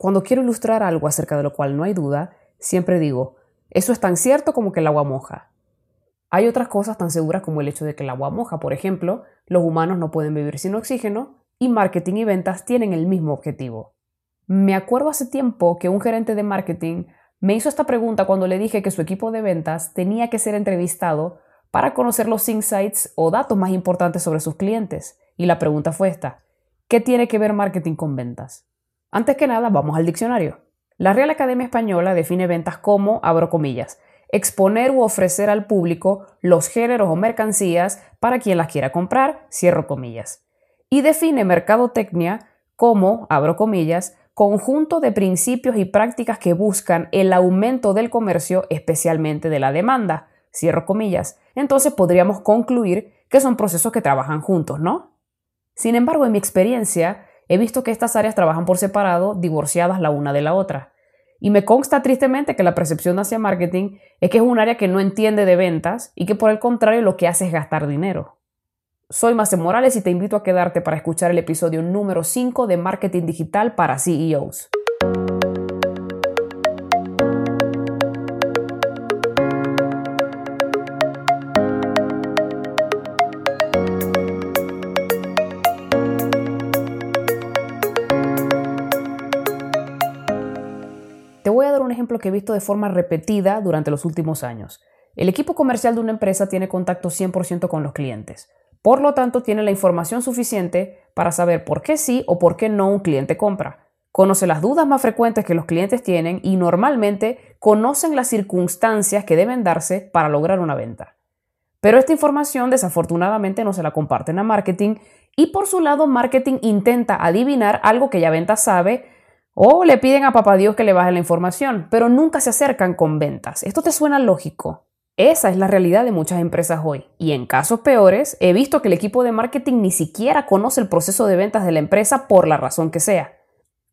Cuando quiero ilustrar algo acerca de lo cual no hay duda, siempre digo, eso es tan cierto como que el agua moja. Hay otras cosas tan seguras como el hecho de que el agua moja. Por ejemplo, los humanos no pueden vivir sin oxígeno y marketing y ventas tienen el mismo objetivo. Me acuerdo hace tiempo que un gerente de marketing me hizo esta pregunta cuando le dije que su equipo de ventas tenía que ser entrevistado para conocer los insights o datos más importantes sobre sus clientes. Y la pregunta fue esta, ¿qué tiene que ver marketing con ventas? Antes que nada, vamos al diccionario. La Real Academia Española define ventas como, abro comillas, exponer u ofrecer al público los géneros o mercancías para quien las quiera comprar, cierro comillas. Y define mercadotecnia como, abro comillas, conjunto de principios y prácticas que buscan el aumento del comercio, especialmente de la demanda, cierro comillas. Entonces podríamos concluir que son procesos que trabajan juntos, ¿no? Sin embargo, en mi experiencia, he visto que estas áreas trabajan por separado, divorciadas la una de la otra. Y me consta tristemente que la percepción hacia marketing es que es un área que no entiende de ventas y que por el contrario lo que hace es gastar dinero. Soy Mace Morales y te invito a quedarte para escuchar el episodio número 5 de Marketing Digital para CEOs. Ejemplo que he visto de forma repetida durante los últimos años. El equipo comercial de una empresa tiene contacto 100% con los clientes. Por lo tanto, tiene la información suficiente para saber por qué sí o por qué no un cliente compra. Conoce las dudas más frecuentes que los clientes tienen y normalmente conocen las circunstancias que deben darse para lograr una venta. Pero esta información desafortunadamente no se la comparten a marketing y por su lado marketing intenta adivinar algo que ya venta sabe o le piden a papá Dios que le baje la información, pero nunca se acercan con ventas. ¿Esto te suena lógico? Esa es la realidad de muchas empresas hoy. Y en casos peores, he visto que el equipo de marketing ni siquiera conoce el proceso de ventas de la empresa por la razón que sea.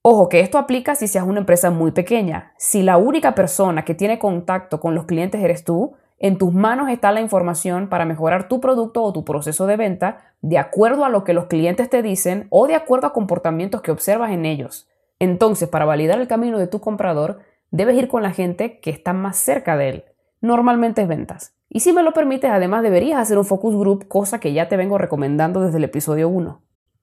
Ojo que esto aplica si seas una empresa muy pequeña. Si la única persona que tiene contacto con los clientes eres tú, en tus manos está la información para mejorar tu producto o tu proceso de venta de acuerdo a lo que los clientes te dicen o de acuerdo a comportamientos que observas en ellos. Entonces, para validar el camino de tu comprador, debes ir con la gente que está más cerca de él normalmente es ventas. Y si me lo permites, además deberías hacer un focus group, cosa que ya te vengo recomendando desde el episodio 1.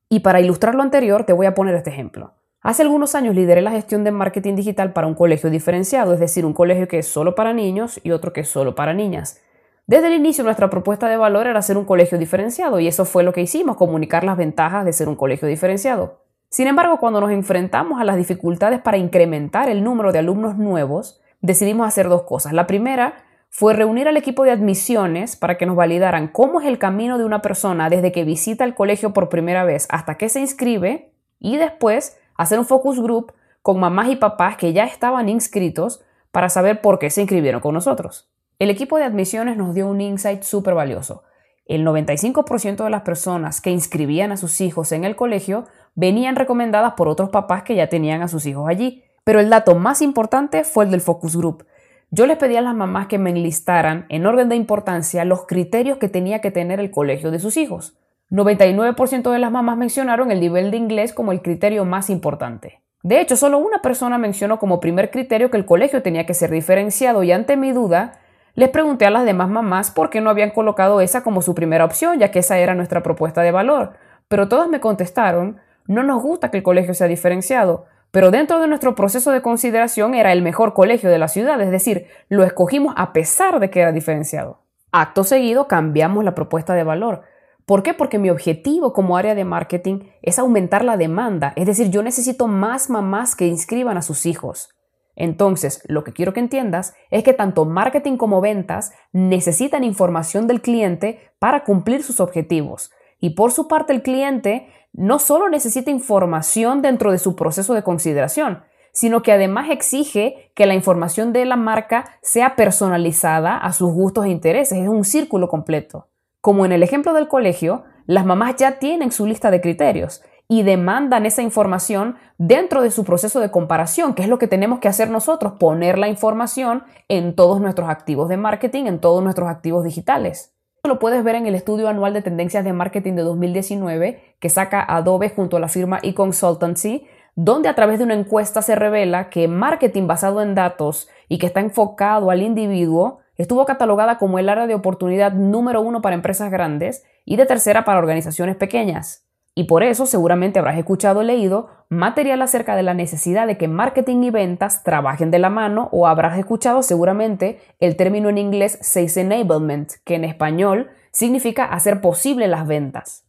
Y para ilustrar lo anterior, te voy a poner este ejemplo. Hace algunos años lideré la gestión de marketing digital para un colegio diferenciado, es decir, un colegio que es solo para niños y otro que es solo para niñas. Desde el inicio nuestra propuesta de valor era ser un colegio diferenciado y eso fue lo que hicimos, comunicar las ventajas de ser un colegio diferenciado. Sin embargo, cuando nos enfrentamos a las dificultades para incrementar el número de alumnos nuevos, decidimos hacer dos cosas. La primera fue reunir al equipo de admisiones para que nos validaran cómo es el camino de una persona desde que visita el colegio por primera vez hasta que se inscribe y después hacer un focus group con mamás y papás que ya estaban inscritos para saber por qué se inscribieron con nosotros. El equipo de admisiones nos dio un insight súper valioso. El 95% de las personas que inscribían a sus hijos en el colegio venían recomendadas por otros papás que ya tenían a sus hijos allí. Pero el dato más importante fue el del focus group. Yo les pedí a las mamás que me enlistaran en orden de importancia los criterios que tenía que tener el colegio de sus hijos. 99% de las mamás mencionaron el nivel de inglés como el criterio más importante. De hecho, solo una persona mencionó como primer criterio que el colegio tenía que ser diferenciado y ante mi duda, les pregunté a las demás mamás por qué no habían colocado esa como su primera opción, ya que esa era nuestra propuesta de valor. Pero todas me contestaron, no nos gusta que el colegio sea diferenciado, pero dentro de nuestro proceso de consideración era el mejor colegio de la ciudad, es decir, lo escogimos a pesar de que era diferenciado. Acto seguido cambiamos la propuesta de valor. ¿Por qué? Porque mi objetivo como área de marketing es aumentar la demanda, es decir, yo necesito más mamás que inscriban a sus hijos. Entonces, lo que quiero que entiendas es que tanto marketing como ventas necesitan información del cliente para cumplir sus objetivos. Y por su parte, el cliente no solo necesita información dentro de su proceso de consideración, sino que además exige que la información de la marca sea personalizada a sus gustos e intereses. Es un círculo completo. Como en el ejemplo del colegio, las mamás ya tienen su lista de criterios y demandan esa información dentro de su proceso de comparación, que es lo que tenemos que hacer nosotros, poner la información en todos nuestros activos de marketing, en todos nuestros activos digitales lo puedes ver en el estudio anual de tendencias de marketing de 2019 que saca Adobe junto a la firma eConsultancy, donde a través de una encuesta se revela que marketing basado en datos y que está enfocado al individuo estuvo catalogada como el área de oportunidad número uno para empresas grandes y de tercera para organizaciones pequeñas. Y por eso seguramente habrás escuchado o leído material acerca de la necesidad de que marketing y ventas trabajen de la mano o habrás escuchado seguramente el término en inglés Sales Enablement, que en español significa hacer posible las ventas.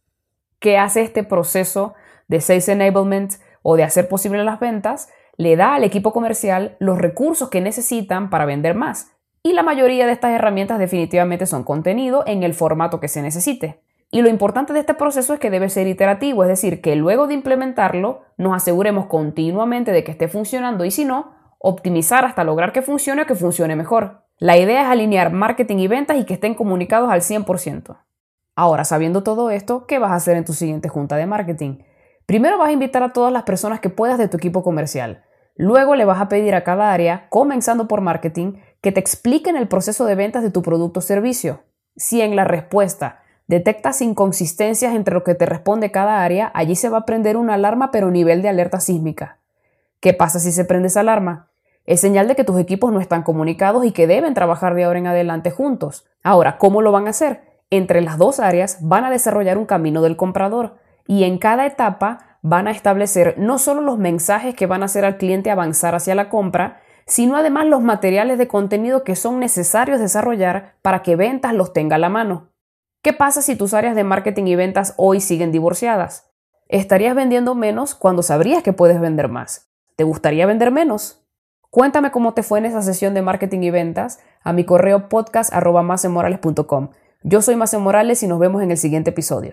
¿Qué hace este proceso de Sales Enablement o de hacer posible las ventas? Le da al equipo comercial los recursos que necesitan para vender más. Y la mayoría de estas herramientas definitivamente son contenido en el formato que se necesite. Y lo importante de este proceso es que debe ser iterativo, es decir, que luego de implementarlo nos aseguremos continuamente de que esté funcionando y si no, optimizar hasta lograr que funcione o que funcione mejor. La idea es alinear marketing y ventas y que estén comunicados al 100%. Ahora, sabiendo todo esto, ¿qué vas a hacer en tu siguiente junta de marketing? Primero vas a invitar a todas las personas que puedas de tu equipo comercial. Luego le vas a pedir a cada área, comenzando por marketing, que te expliquen el proceso de ventas de tu producto o servicio. Si en la respuesta detectas inconsistencias entre lo que te responde cada área, allí se va a prender una alarma pero nivel de alerta sísmica. ¿Qué pasa si se prende esa alarma? Es señal de que tus equipos no están comunicados y que deben trabajar de ahora en adelante juntos. Ahora, ¿cómo lo van a hacer? Entre las dos áreas van a desarrollar un camino del comprador y en cada etapa van a establecer no solo los mensajes que van a hacer al cliente avanzar hacia la compra, sino además los materiales de contenido que son necesarios desarrollar para que ventas los tenga a la mano. ¿Qué pasa si tus áreas de marketing y ventas hoy siguen divorciadas? ¿Estarías vendiendo menos cuando sabrías que puedes vender más? ¿Te gustaría vender menos? Cuéntame cómo te fue en esa sesión de marketing y ventas a mi correo podcast.com. Yo soy Mace Morales y nos vemos en el siguiente episodio.